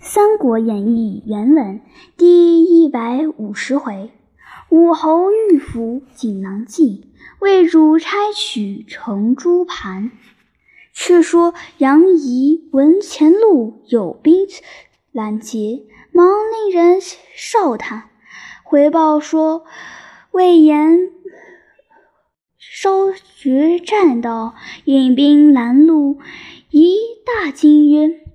三国演义》原文第一百五十回：武侯御府锦囊计，魏主差取成朱盘。却说杨仪闻前路有兵拦截，忙令人哨探，回报说魏延稍绝栈道，引兵拦路，一大惊曰。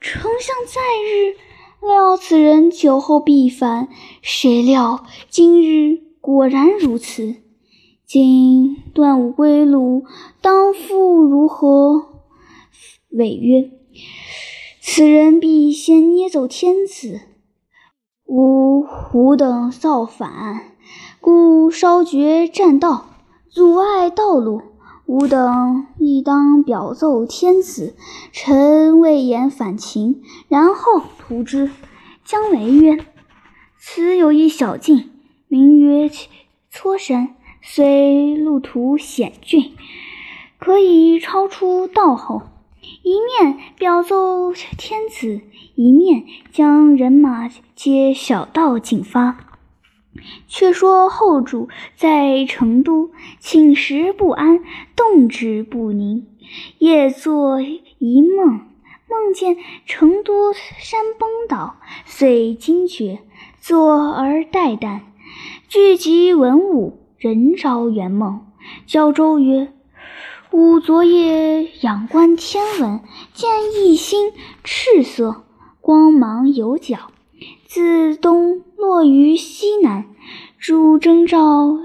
丞相在日料此人酒后必反，谁料今日果然如此。今断无归路，当复如何？违曰：“此人必先捏走天子，吾吾等造反，故稍绝栈道，阻碍道路。”吾等亦当表奏天子，臣魏延反秦，然后图之。姜维曰：“此有一小径，名曰搓山，虽路途险峻，可以超出道后，一面表奏天子，一面将人马皆小道进发。”却说后主在成都寝食不安，动之不宁，夜作一梦，梦见成都山崩倒，遂惊觉，坐而待旦，聚集文武，人昭圆梦。交周曰：“吾昨夜仰观天文，见一星赤色，光芒有角。”自东落于西南，主征兆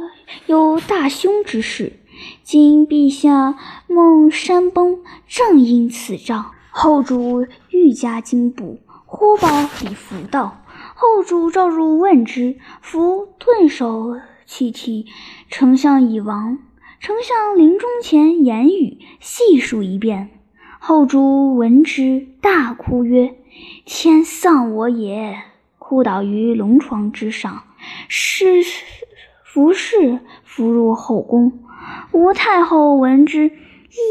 有大凶之事。今陛下梦山崩，正因此兆。后主愈加惊怖，忽报李福道。后主召入问之，福顿首泣涕：“丞相已亡。”丞相临终前言语细数一遍。后主闻之，大哭曰：“天丧我也！”扑倒于龙床之上，是服侍扶入后宫。吴太后闻之，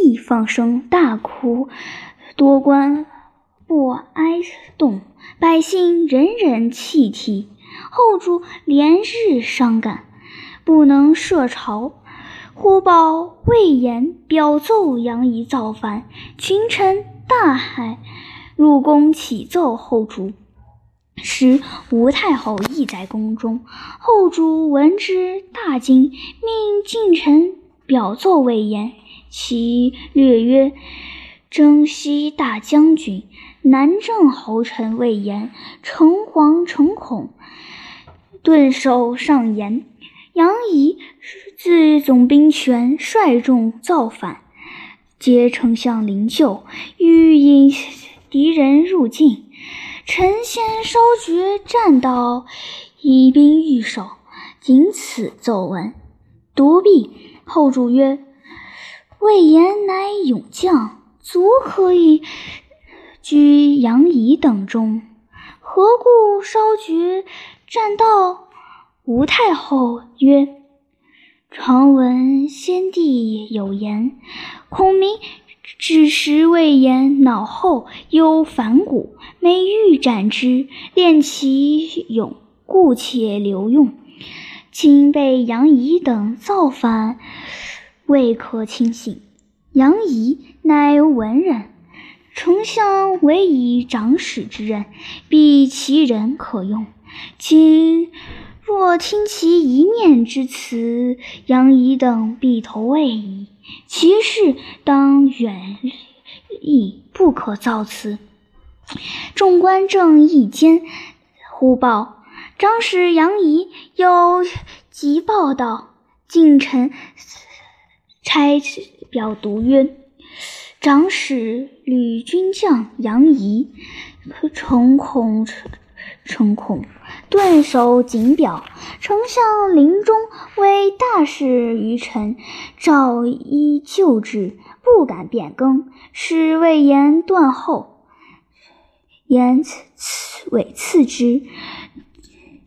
亦放声大哭。多官不哀动，百姓人人泣涕。后主连日伤感，不能设朝。忽报魏延表奏杨仪造反，群臣大骇，入宫启奏后主。时吴太后亦在宫中，后主闻之大惊，命近臣表奏魏延。其略曰：“征西大将军、南郑侯臣魏延，诚惶诚恐，顿首上言：杨仪自总兵权，率众造反，皆丞相灵柩，欲引敌人入境。”臣先稍觉栈道，以兵御守，仅此奏闻。独毕，后主曰：“魏延乃勇将，足可以居杨仪等中，何故稍觉栈道？”吴太后曰：“常闻先帝有言，孔明。”只时魏延脑后有反骨，每欲斩之，练其勇，故且留用。今被杨仪等造反，未可轻信。杨仪乃文人，丞相委以长史之任，必其人可用。今若听其一面之词，杨仪等必投魏矣。其事当远矣，不可造次。众官正议间，忽报长史杨仪有急报道。近臣差表读曰：“长史吕军将杨仪，诚恐诚恐。”顿首谨表，丞相临终为大事于臣，诏依旧制，不敢变更。使魏延断后，言赐委次之。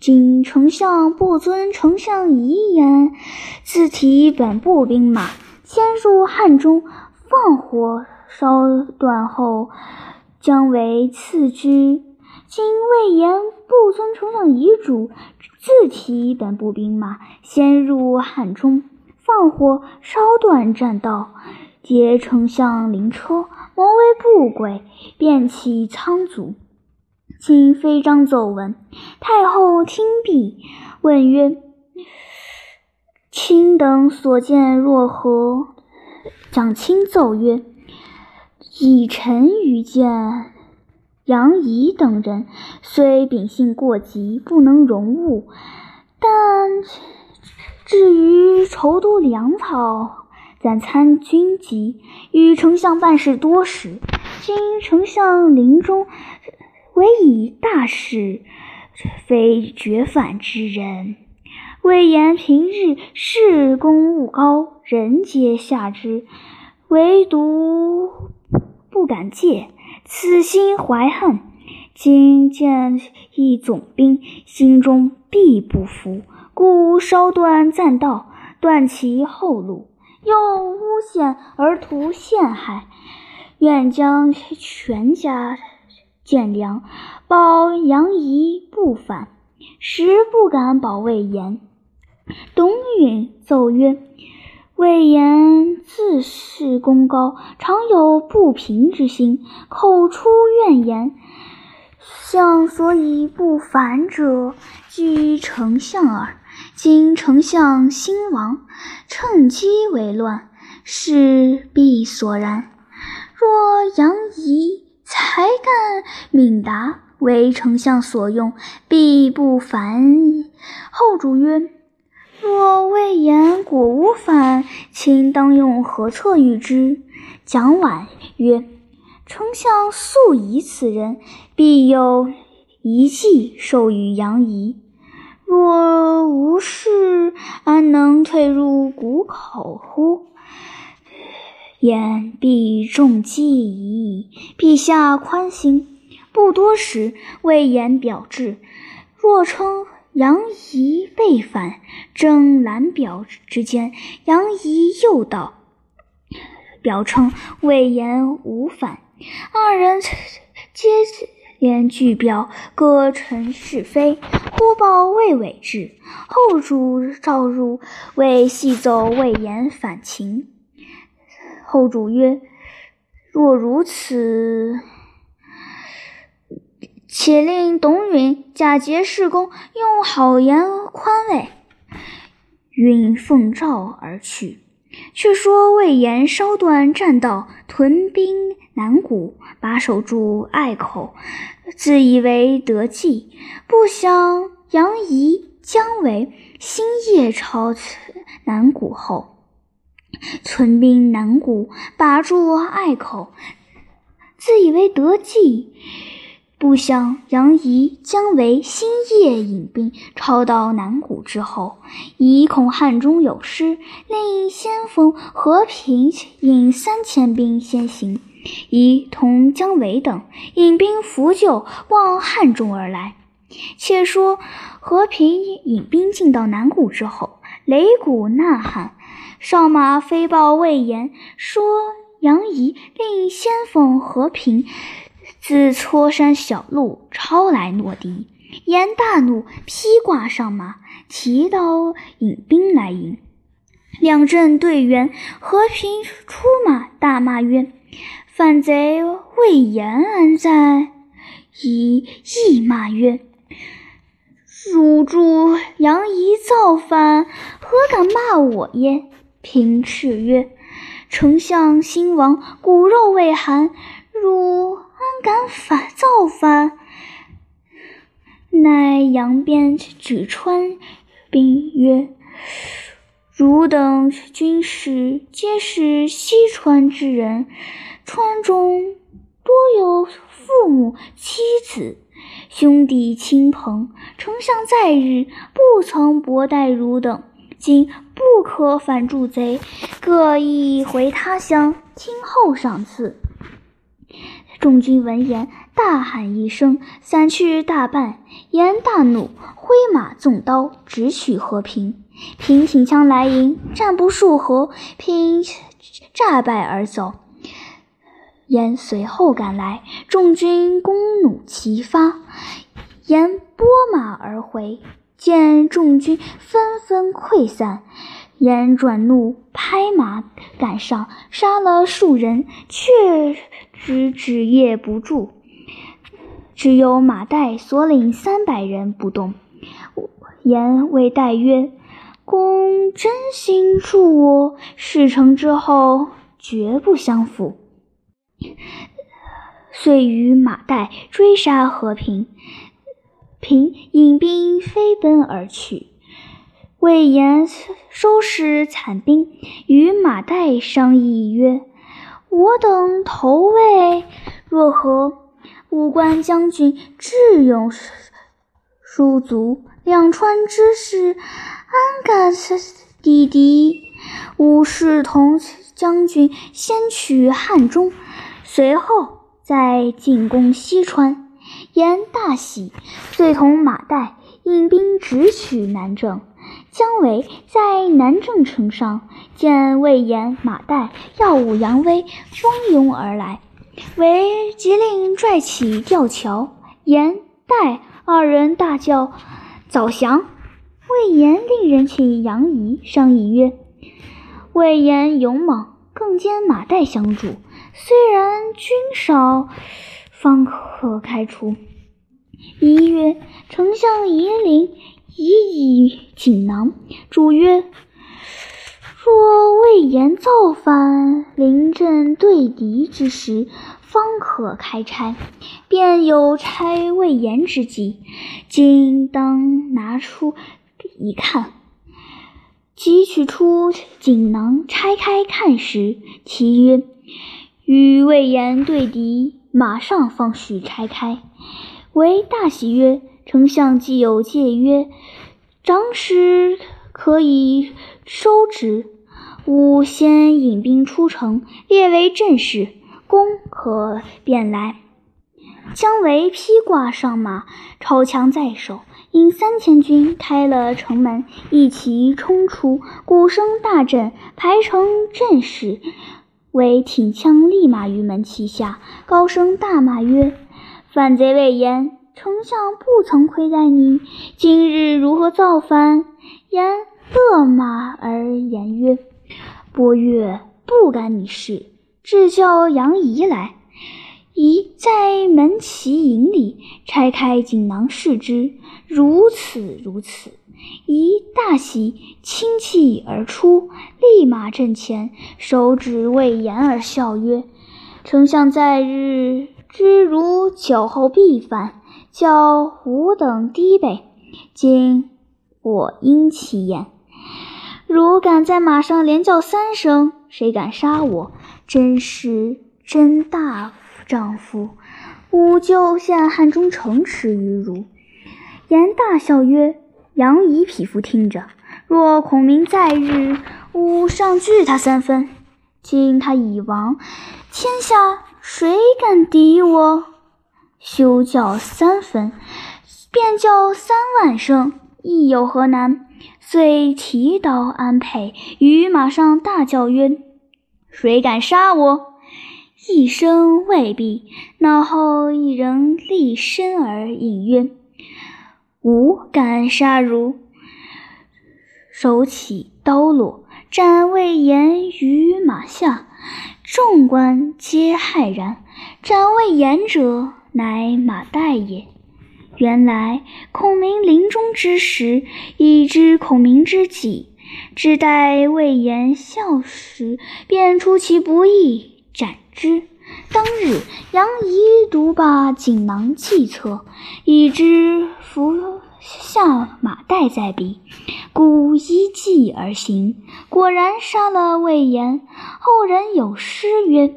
今丞相不遵丞相遗言，自提本部兵马，迁入汉中，放火烧断后，将为赐之。今魏延不遵丞相遗嘱，自提本部兵马先入汉中，放火烧断栈道，劫丞相灵车，谋为不轨，便起仓卒。今飞章奏闻，太后听毕，问曰：“卿等所见若何？”蒋钦奏曰：“以臣愚见。”杨仪等人虽秉性过急，不能容物，但至于筹督粮草、暂参军机，与丞相办事多时。今丞相临终，唯以大事，非绝反之人。魏延平日事功务高，人皆下之，唯独不敢借。此心怀恨，今见一总兵，心中必不服，故烧断栈道，断其后路，又诬陷而图陷害，愿将全家建粮，保杨仪不反，实不敢保魏延。董允奏曰。魏延自恃功高，常有不平之心，口出怨言。相所以不凡者，居丞相耳。今丞相兴亡，趁机为乱，是必所然。若杨仪才干敏达，为丞相所用，必不凡矣。后主曰。若魏延果无反，卿当用何策御之？蒋琬曰：“丞相素疑此人，必有一计授予杨仪。若无事，安能退入谷口乎？言必中计矣。陛下宽心。”不多时，魏延表至，若称。杨仪被反，正蓝表之间，杨仪又道：“表称魏延无反。”二人接连拒表，各陈是非。忽报魏伟至，后主召入，为细奏魏延反情。后主曰：“若如此。”且令董允假节事公，用好言宽慰。允奉诏而去。却说魏延烧断栈道，屯兵南谷，把守住隘口，自以为得计。不想杨仪、姜维星夜抄南谷后，屯兵南谷，把住隘口，自以为得计。不想杨仪、姜维星夜引兵抄到南谷之后，疑恐汉中有失，令先锋和平引三千兵先行，以同姜维等引兵扶救，望汉中而来。且说和平引兵进到南谷之后，擂鼓呐喊，上马飞报魏延，说杨仪令先锋和平。自搓山小路抄来诺敌，言大怒，披挂上马，提刀引兵来迎。两阵对员，和平出马，大骂曰：“反贼魏延安在？”以亦骂曰：“汝助杨仪造反，何敢骂我耶？”平斥曰：“丞相兴亡，骨肉未寒，汝。”敢反造反？乃扬鞭举川兵曰：“汝等军士皆是西川之人，川中多有父母妻子、兄弟亲朋。丞相在日不曾薄待汝等，今不可反助贼，各一回他乡，听后赏赐。”众军闻言，大喊一声，散去大半。颜大怒，挥马纵刀，直取和平。平挺枪来迎，战不数合，平诈败而走。颜随后赶来，众军弓弩齐发，言拨马而回，见众军纷纷溃散，言转怒，拍马赶上，杀了数人，却止止业不住。只有马岱所领三百人不动。言谓岱曰：“公真心助我，事成之后绝不相负。”遂与马岱追杀和平，平引兵飞奔而去。魏延收拾残兵，与马岱商议曰：“我等投魏若何？”武关将军智勇殊足，两川之士安敢抵敌？吾视同将军先取汉中，随后。再进攻西川，言大喜，遂同马岱引兵直取南郑。姜维在南郑城上见魏延、马岱耀武扬威，蜂拥而来，为即令拽起吊桥，言岱二人大叫：“早降！”魏延令人请杨仪商议曰：“魏延勇猛，更兼马岱相助。”虽然军少，方可开除。一曰：“丞相夷陵以以锦囊。”主曰：“若魏延造反，临阵对敌之时，方可开拆。便有拆魏延之计，今当拿出一看。”即取出锦囊，拆开看时，其曰。与魏延对敌，马上方许拆开。为大喜曰：“丞相既有戒约，长史可以收之。吾先引兵出城，列为阵势，公可便来。”姜维披挂上马，超枪在手，引三千军开了城门，一齐冲出，鼓声大震，排成阵势。为挺枪立马于门旗下，高声大骂曰：“反贼魏延，丞相不曾亏待你，今日如何造反？”言勒马而言曰：“伯乐不干你事，只叫杨仪来。”仪在门旗营里拆开锦囊视之，如此如此。一大喜，轻气而出，立马阵前，手指魏延而笑曰：“丞相在日知如酒后必反，叫吾等低备。今我因其言，如敢在马上连叫三声，谁敢杀我？真是真大丈夫！吾就陷汉中城池于汝。”言大笑曰。杨仪匹夫听着，若孔明在日，吾上拒他三分。今他已亡，天下谁敢敌我？休叫三分，便叫三万声，亦有何难？遂提刀安沛，于马上大叫曰：“谁敢杀我？”一声未毕，脑后一人立身而应曰。吾敢杀汝！手起刀落，斩魏延于马下。众官皆骇然。斩魏延者，乃马岱也。原来孔明临终之时，已知孔明之计，只待魏延笑时，便出其不意，斩之。当日，杨仪独把锦囊计策，已知伏下马岱在彼，故依计而行，果然杀了魏延。后人有诗曰：“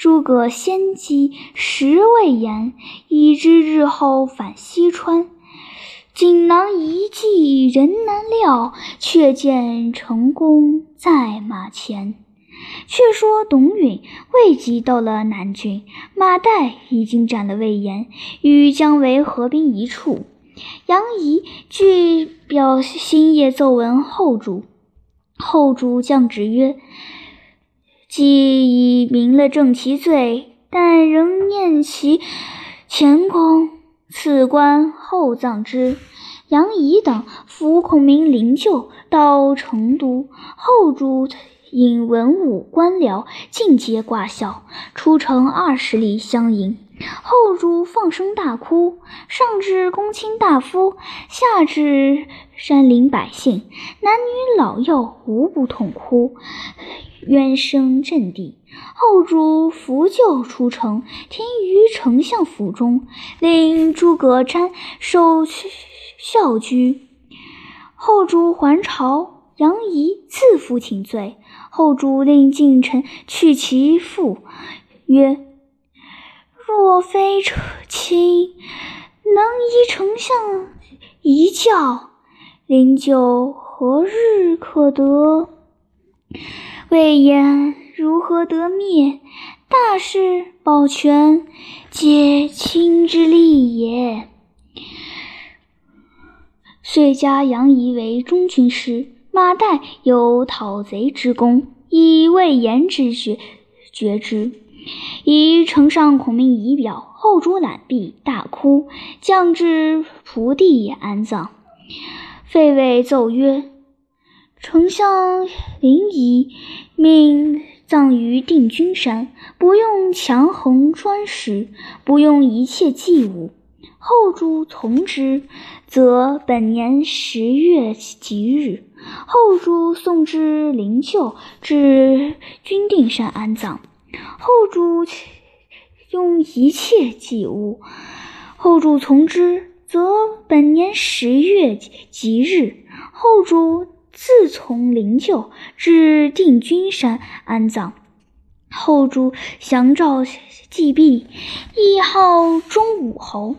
诸葛先机识魏延，已知日后反西川。锦囊一计人难料，却见成功在马前。”却说董允未及到了南郡，马岱已经斩了魏延，与姜维合兵一处。杨仪据表星夜奏闻后主，后主降旨曰：“既已明了正其罪，但仍念其前功，赐官厚葬之。杨仪等扶孔明灵柩到成都，后主引文武官僚尽皆挂孝，出城二十里相迎。后主放声大哭，上至公卿大夫，下至山林百姓，男女老幼无不痛哭，冤声震地。后主扶柩出城，停于丞相府中，令诸葛瞻守孝居。后主还朝，杨仪自负请罪。后主令近臣去其父，曰。若非卿能依丞相一教，灵柩何日可得？魏延如何得灭？大事保全，皆卿之力也。遂加杨仪为中军师。马岱有讨贼之功，以魏延之决决之。以呈上孔明仪表，后主览毕，大哭，降至蒲地安葬。废尉奏曰：“丞相灵仪，命葬于定军山，不用强横砖石，不用一切祭物。后主从之，则本年十月吉日，后主送之灵柩至君定山安葬。”后主用一切祭物，后主从之，则本年十月吉日，后主自从灵柩至定军山安葬。后主降诏祭毕，谥号忠武侯，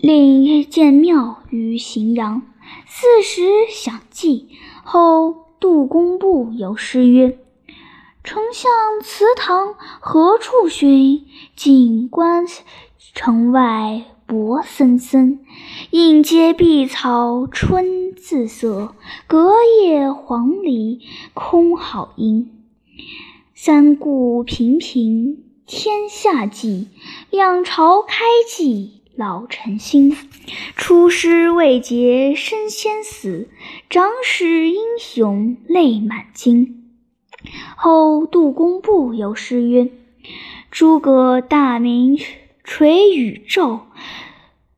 令建庙于荥阳。四时享祭后，杜工部有诗曰。丞相祠堂何处寻？锦官城外柏森森。映阶碧草春自色，隔叶黄鹂空好音。三顾频频天下计，两朝开济老臣心。出师未捷身先死，长使英雄泪满襟。后杜工部有诗曰：“诸葛大名垂宇宙，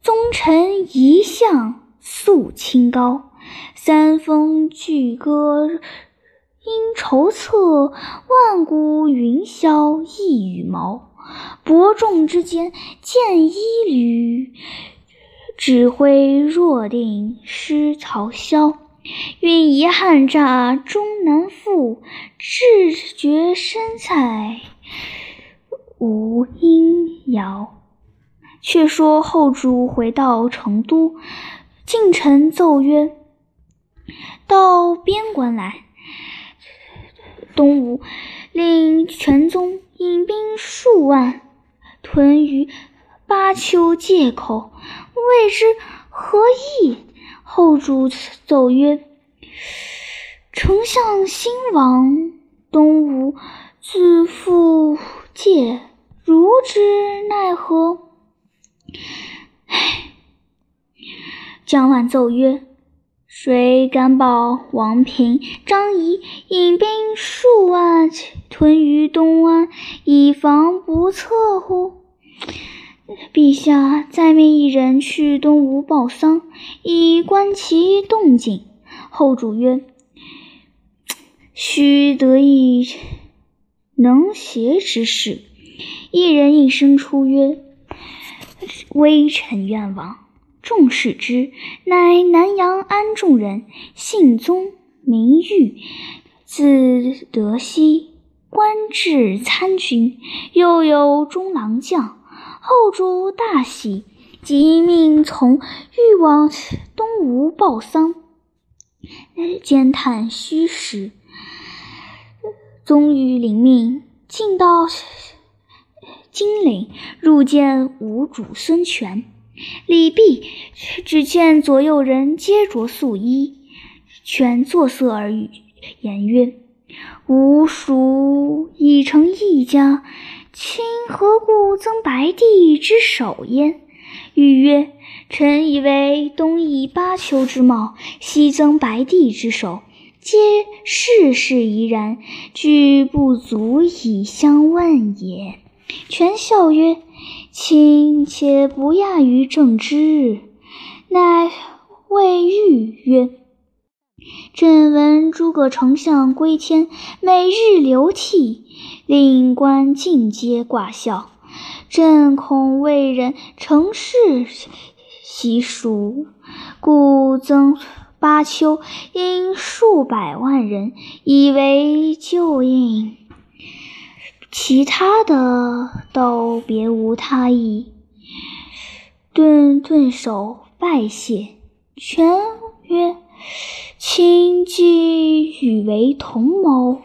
宗臣一向肃清高。三峰巨歌因筹策，万古云霄一羽毛。伯仲之间见一缕，指挥若定失曹操。”愿遗憾乍终难复，志绝身在无音遥。却说后主回到成都，近臣奏曰：“到边关来。”东吴令全宗引兵数万屯于巴丘界口，未知何意。后主奏曰：“丞相兴亡，东吴自复界，如之奈何？”唉。江万奏曰：“谁敢保王平、张仪引兵数万屯于东安，以防不测乎？”陛下再命一人去东吴报丧，以观其动静。后主曰：“须得一能协之士。”一人应声出曰：“微臣愿往。”众视之，乃南阳安众人，姓宗，名玉，字德熙，官至参军，又有中郎将。后主大喜，即命从欲往东吴报丧，兼探虚实。宗于领命，进到金陵，入见吴主孙权。礼毕，只见左右人皆着素衣。权作色而语，言曰：“吾属已成一家。”卿何故增白帝之首焉？语曰：“臣以为东夷八丘之貌，西增白帝之首，皆世事宜然，俱不足以相问也。”权笑曰：“卿且不亚于正之。”乃谓玉曰：“朕闻诸葛丞相归天，每日流涕，令官尽皆挂孝。朕恐未忍成事习俗，故增八丘，因数百万人，以为救应。其他的都别无他意。”顿顿首。拜谢，权曰：“卿既与为同谋，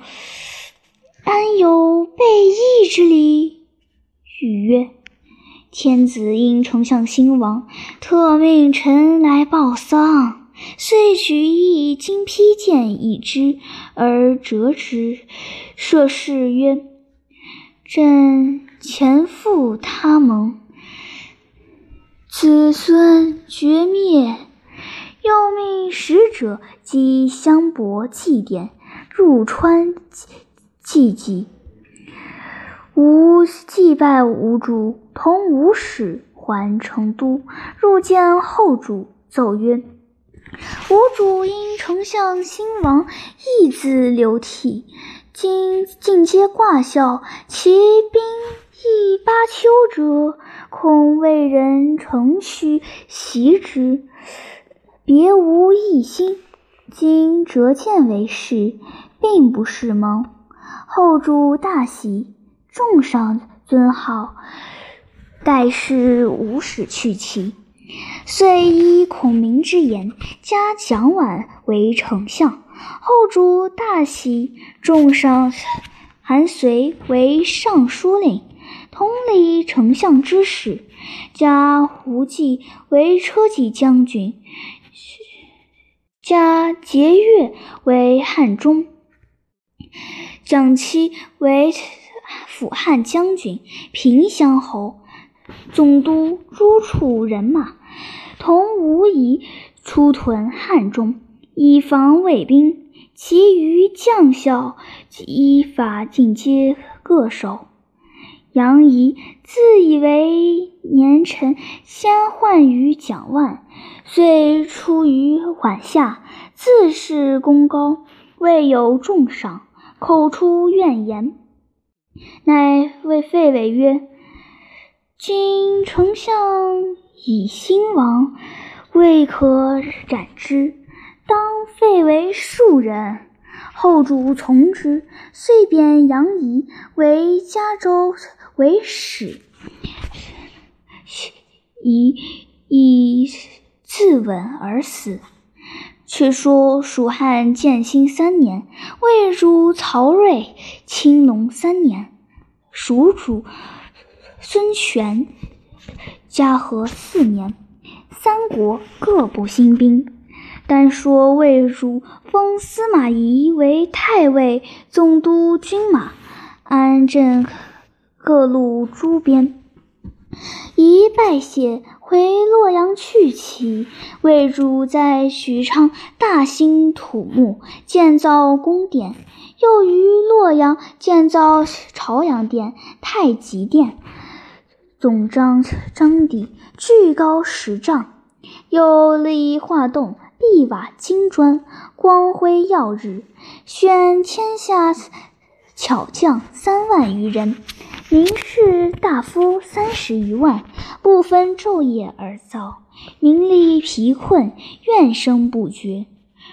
安有背义之理？”语曰：“天子因丞相兴亡，特命臣来报丧，遂举一金披剑以之，而折之。设事曰：‘朕前赴他盟。’”子孙绝灭，又命使者击相伯祭奠，入川祭祭。吾祭拜吾主，同吾使还成都，入见后主，奏曰：“吾主因丞相兴亡，义自流涕，今尽皆挂孝，其兵亦八丘者。”恐为人乘虚袭之，别无异心。今折剑为誓，并不是梦。后主大喜，重赏尊号，盖世无使去其。遂依孔明之言，加蒋琬为丞相。后主大喜，重赏韩遂为尚书令。同理丞相之事，加胡济为车骑将军，加节钺为汉中，蒋期为辅汉将军、平乡侯，总督诸处人马，同吴仪出屯汉中，以防卫兵。其余将校依法进阶各守。杨仪自以为年臣先患于蒋万，遂出于缓下，自恃功高，未有重赏，口出怨言，乃谓费伟曰：“今丞相已兴亡，未可斩之，当废为庶人。”后主从之，遂贬杨仪为嘉州。为使，以以自刎而死。却说蜀汉建兴三年，魏主曹睿青龙三年，蜀主孙权嘉禾四年，三国各部兴兵。单说魏主封司马懿为太尉、总督军马，安镇。各路诸边，一拜谢，回洛阳去其魏主在许昌大兴土木，建造宫殿，又于洛阳建造朝阳殿、太极殿，总章章底巨高十丈，又立画栋、壁瓦金砖，光辉耀日，选天下巧匠三万余人。名士大夫三十余万，不分昼夜而造，民力疲困，怨声不绝。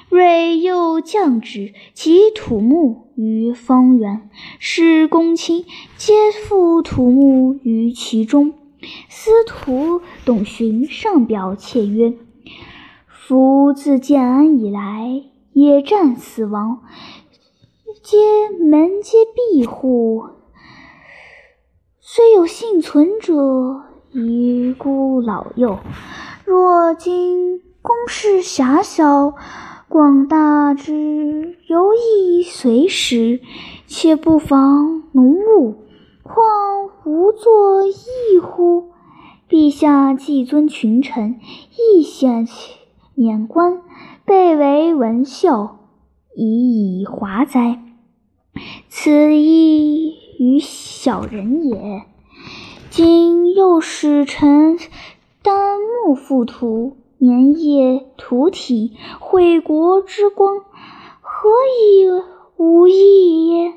睿又降旨，及土木于方圆，使公卿皆附土木于其中。司徒董寻上表切曰：“夫自建安以来，野战死亡，皆门皆闭户。”虽有幸存者，遗孤老幼。若今宫室狭小，广大之犹亦随时，且不妨农务，况无作义乎？陛下既尊群臣，亦显免官，备为文秀，以以华哉！此亦于小人也。今又使臣丹木覆土，年夜涂体，毁国之光，何以无益耶？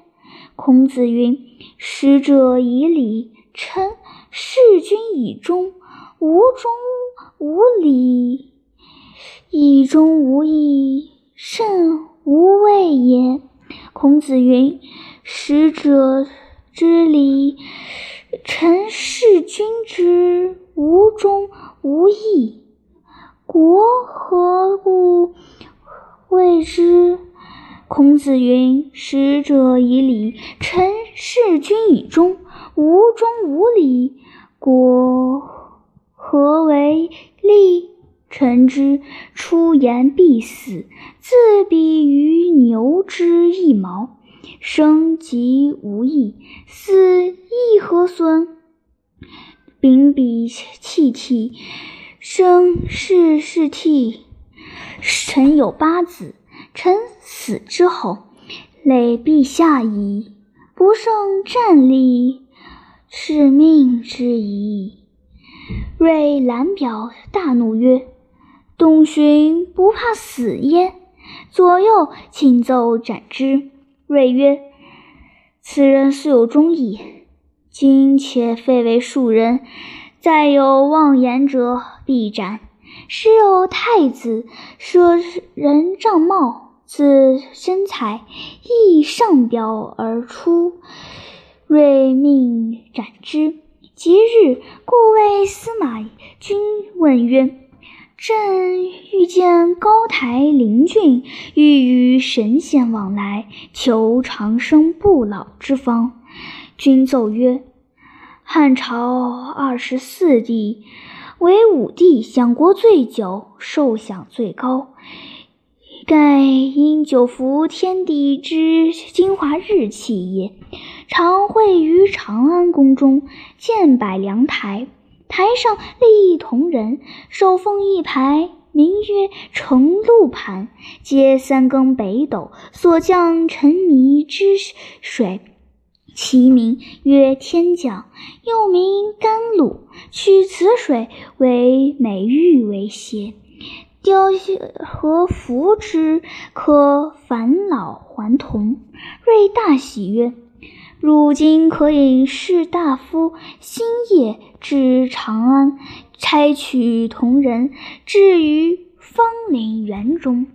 孔子云：“使者以礼，臣。”事君以忠，无忠无礼，以忠无义，甚无畏也。孔子云：“使者之礼，臣事君之无忠无义，国何故谓之？”孔子云：“使者以礼，臣事君以忠，无忠无礼。”国何为利？臣之出言必死，自比于牛之一毛，生即无益，死亦何损？秉笔弃涕，生是是涕。臣有八子，臣死之后，累陛下矣，不胜战栗。是命之矣。睿览表，大怒曰：“董荀不怕死耶？”左右请奏斩之。睿曰：“此人素有忠义，今且废为庶人，再有妄言者，必斩。时有太子舍人帐帽，自身材亦上表而出。”睿命斩之。即日，故谓司马君问曰：“朕欲见高台灵俊，欲与神仙往来，求长生不老之方。”君奏曰：“汉朝二十四帝，唯武帝享国最久，寿享最高。盖因久服天地之精华日气也。”常会于长安宫中建百梁台，台上立一铜人，手奉一牌，名曰承露盘，皆三更北斗所降沉迷之水，其名曰天降，又名甘露。取此水为美玉为邪，雕和服之，可返老还童。瑞大喜曰。如今可引士大夫星夜至长安，差取铜人，置于芳林园中。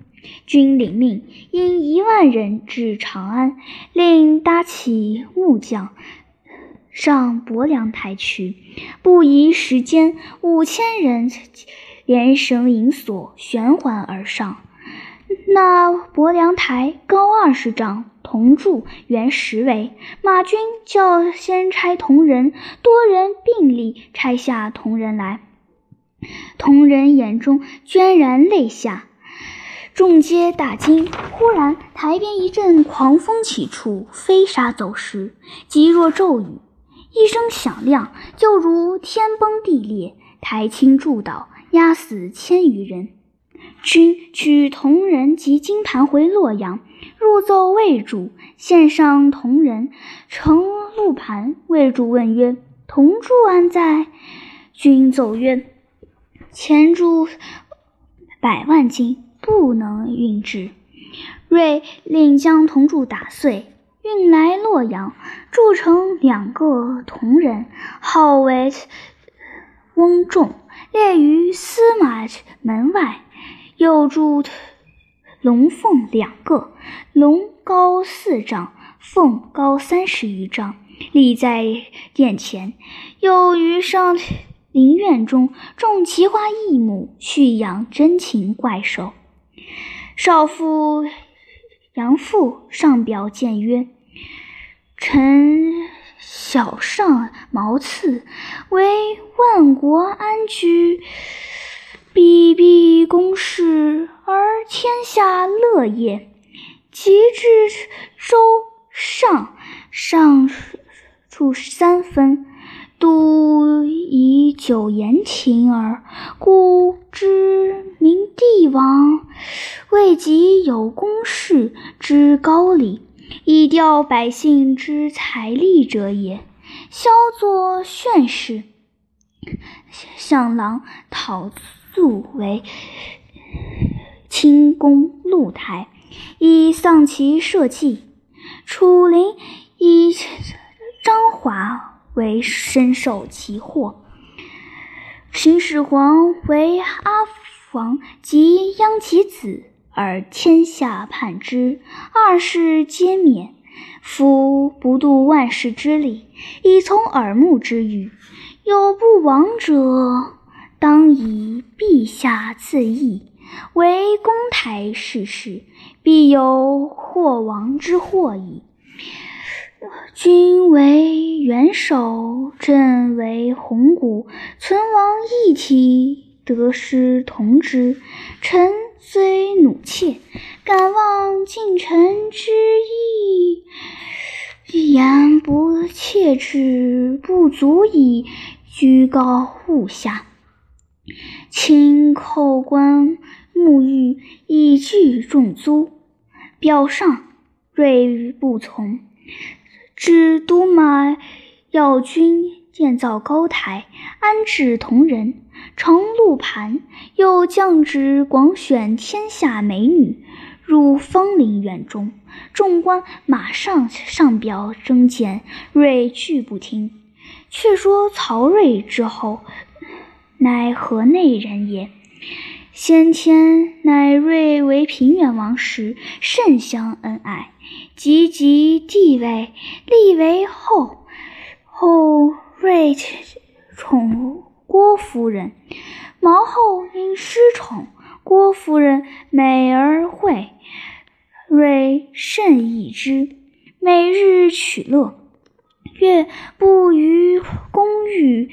君领命，引一万人至长安，令搭起木匠上伯梁台去。不疑时间，五千人连绳引索，旋环而上。那伯梁台高二十丈。铜柱原十围，马军叫先拆铜人，多人并力拆下铜人来。铜人眼中涓然泪下，众皆大惊。忽然台边一阵狂风起处，飞沙走石，急若骤雨，一声响亮，就如天崩地裂，台倾柱倒，压死千余人。君取铜人及金盘回洛阳。入奏魏主，献上铜人，乘鹿盘。魏主问曰：“铜柱安在？”君奏曰：“前铸百万斤，不能运至。”瑞令将铜柱打碎，运来洛阳，铸成两个铜人，号为翁仲，列于司马门外。又铸。龙凤两个，龙高四丈，凤高三十余丈，立在殿前。又于上林苑中种奇花异木，蓄养珍禽怪兽。少妇杨父上表谏曰：“臣小上毛刺，为万国安居。”必必公天下乐也。及至周上，上处三分，度以久言情耳，故知明帝王未及有公事之高礼，以吊百姓之财力者也。萧作炫士，向郎讨素为清宫露台，以丧其社稷。楚灵以张华为深受其祸。秦始皇为阿房及鞅其子，而天下叛之，二世皆免。夫不度万世之力，以从耳目之欲，有不亡者，当以陛下自缢，为公台事事，必有祸亡之祸矣。君为元首，朕为鸿鹄，存亡一体，得失同之。臣虽怒切，敢忘近臣之意？一。言不切之，不足以居高物下。请叩关沐浴，以拒重租。表上，睿不从。指督马要军建造高台，安置铜人，乘鹿盘，又降旨广选天下美女入芳林园中。众官马上上表征见，睿拒不听。却说曹睿之后，乃河内人也。先天乃睿为平原王时，甚相恩爱。及即帝位，立为后。后睿宠郭夫人，毛后因失宠，郭夫人美而惠，睿甚异之，每日取乐。月不于公寓，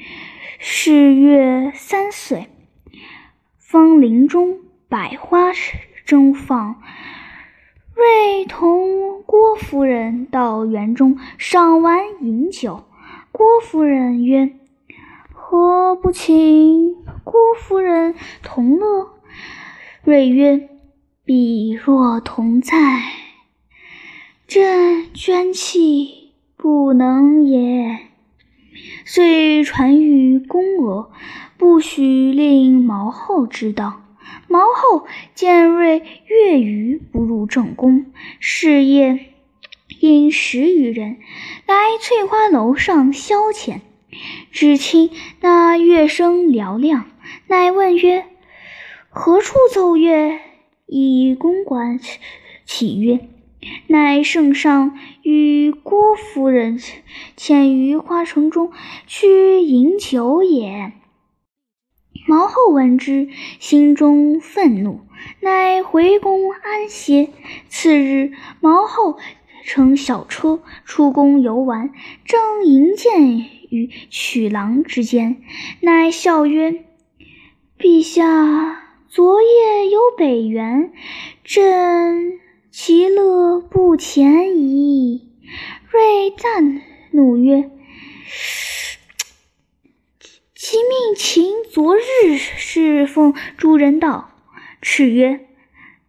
是月三岁。芳林中百花争放。瑞同郭夫人到园中赏玩饮酒。郭夫人曰：“何不请郭夫人同乐？”瑞曰：“彼若同在，朕捐弃不能也。”遂传谕宫娥，不许令毛后知道。毛后见瑞月余不入正宫，是夜引十余人来翠花楼上消遣。只听那乐声嘹亮，乃问曰：“何处奏乐？”以公馆起曰：“乃圣上与郭夫人潜于花城中去饮酒也。”毛后闻之，心中愤怒，乃回宫安歇。次日，毛后乘小车出宫游玩，正迎见于曲廊之间，乃笑曰：“陛下昨夜游北园，朕其乐不浅矣。”睿赞怒曰。即命秦昨日侍奉诸人道，敕曰：“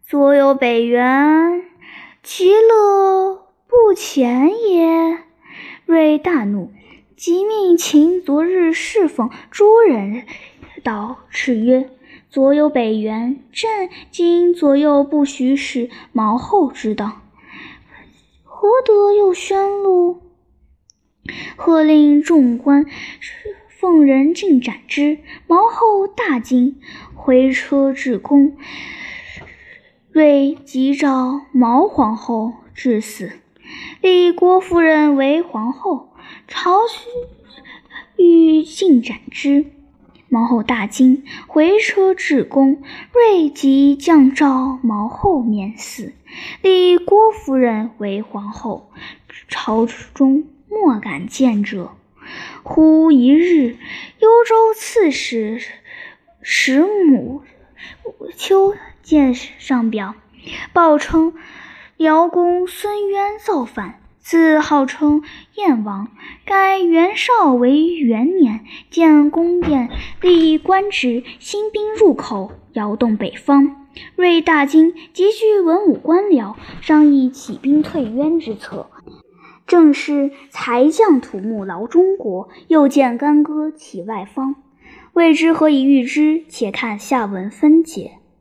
左有北园，其乐不浅也。”睿大怒，即命秦昨日侍奉诸人道，敕曰：“左有北园，朕今左右不许使毛后知道，何得又宣露？”喝令众官。奉人进斩之，毛后大惊，回车至宫。睿即召毛皇后致死，立郭夫人为皇后，朝欲进斩之。毛后大惊，回车至宫。睿即降诏毛后免死，立郭夫人为皇后。朝中莫敢见者。忽一日，幽州刺史石母丘见上表，报称辽公孙渊造反，自号称燕王。改元绍为元年，建宫殿，立官职，兴兵入口，摇动北方。瑞大惊，集聚文武官僚，商议起兵退渊之策。正是才将土木劳中国，又见干戈起外方。未知何以预之？且看下文分解。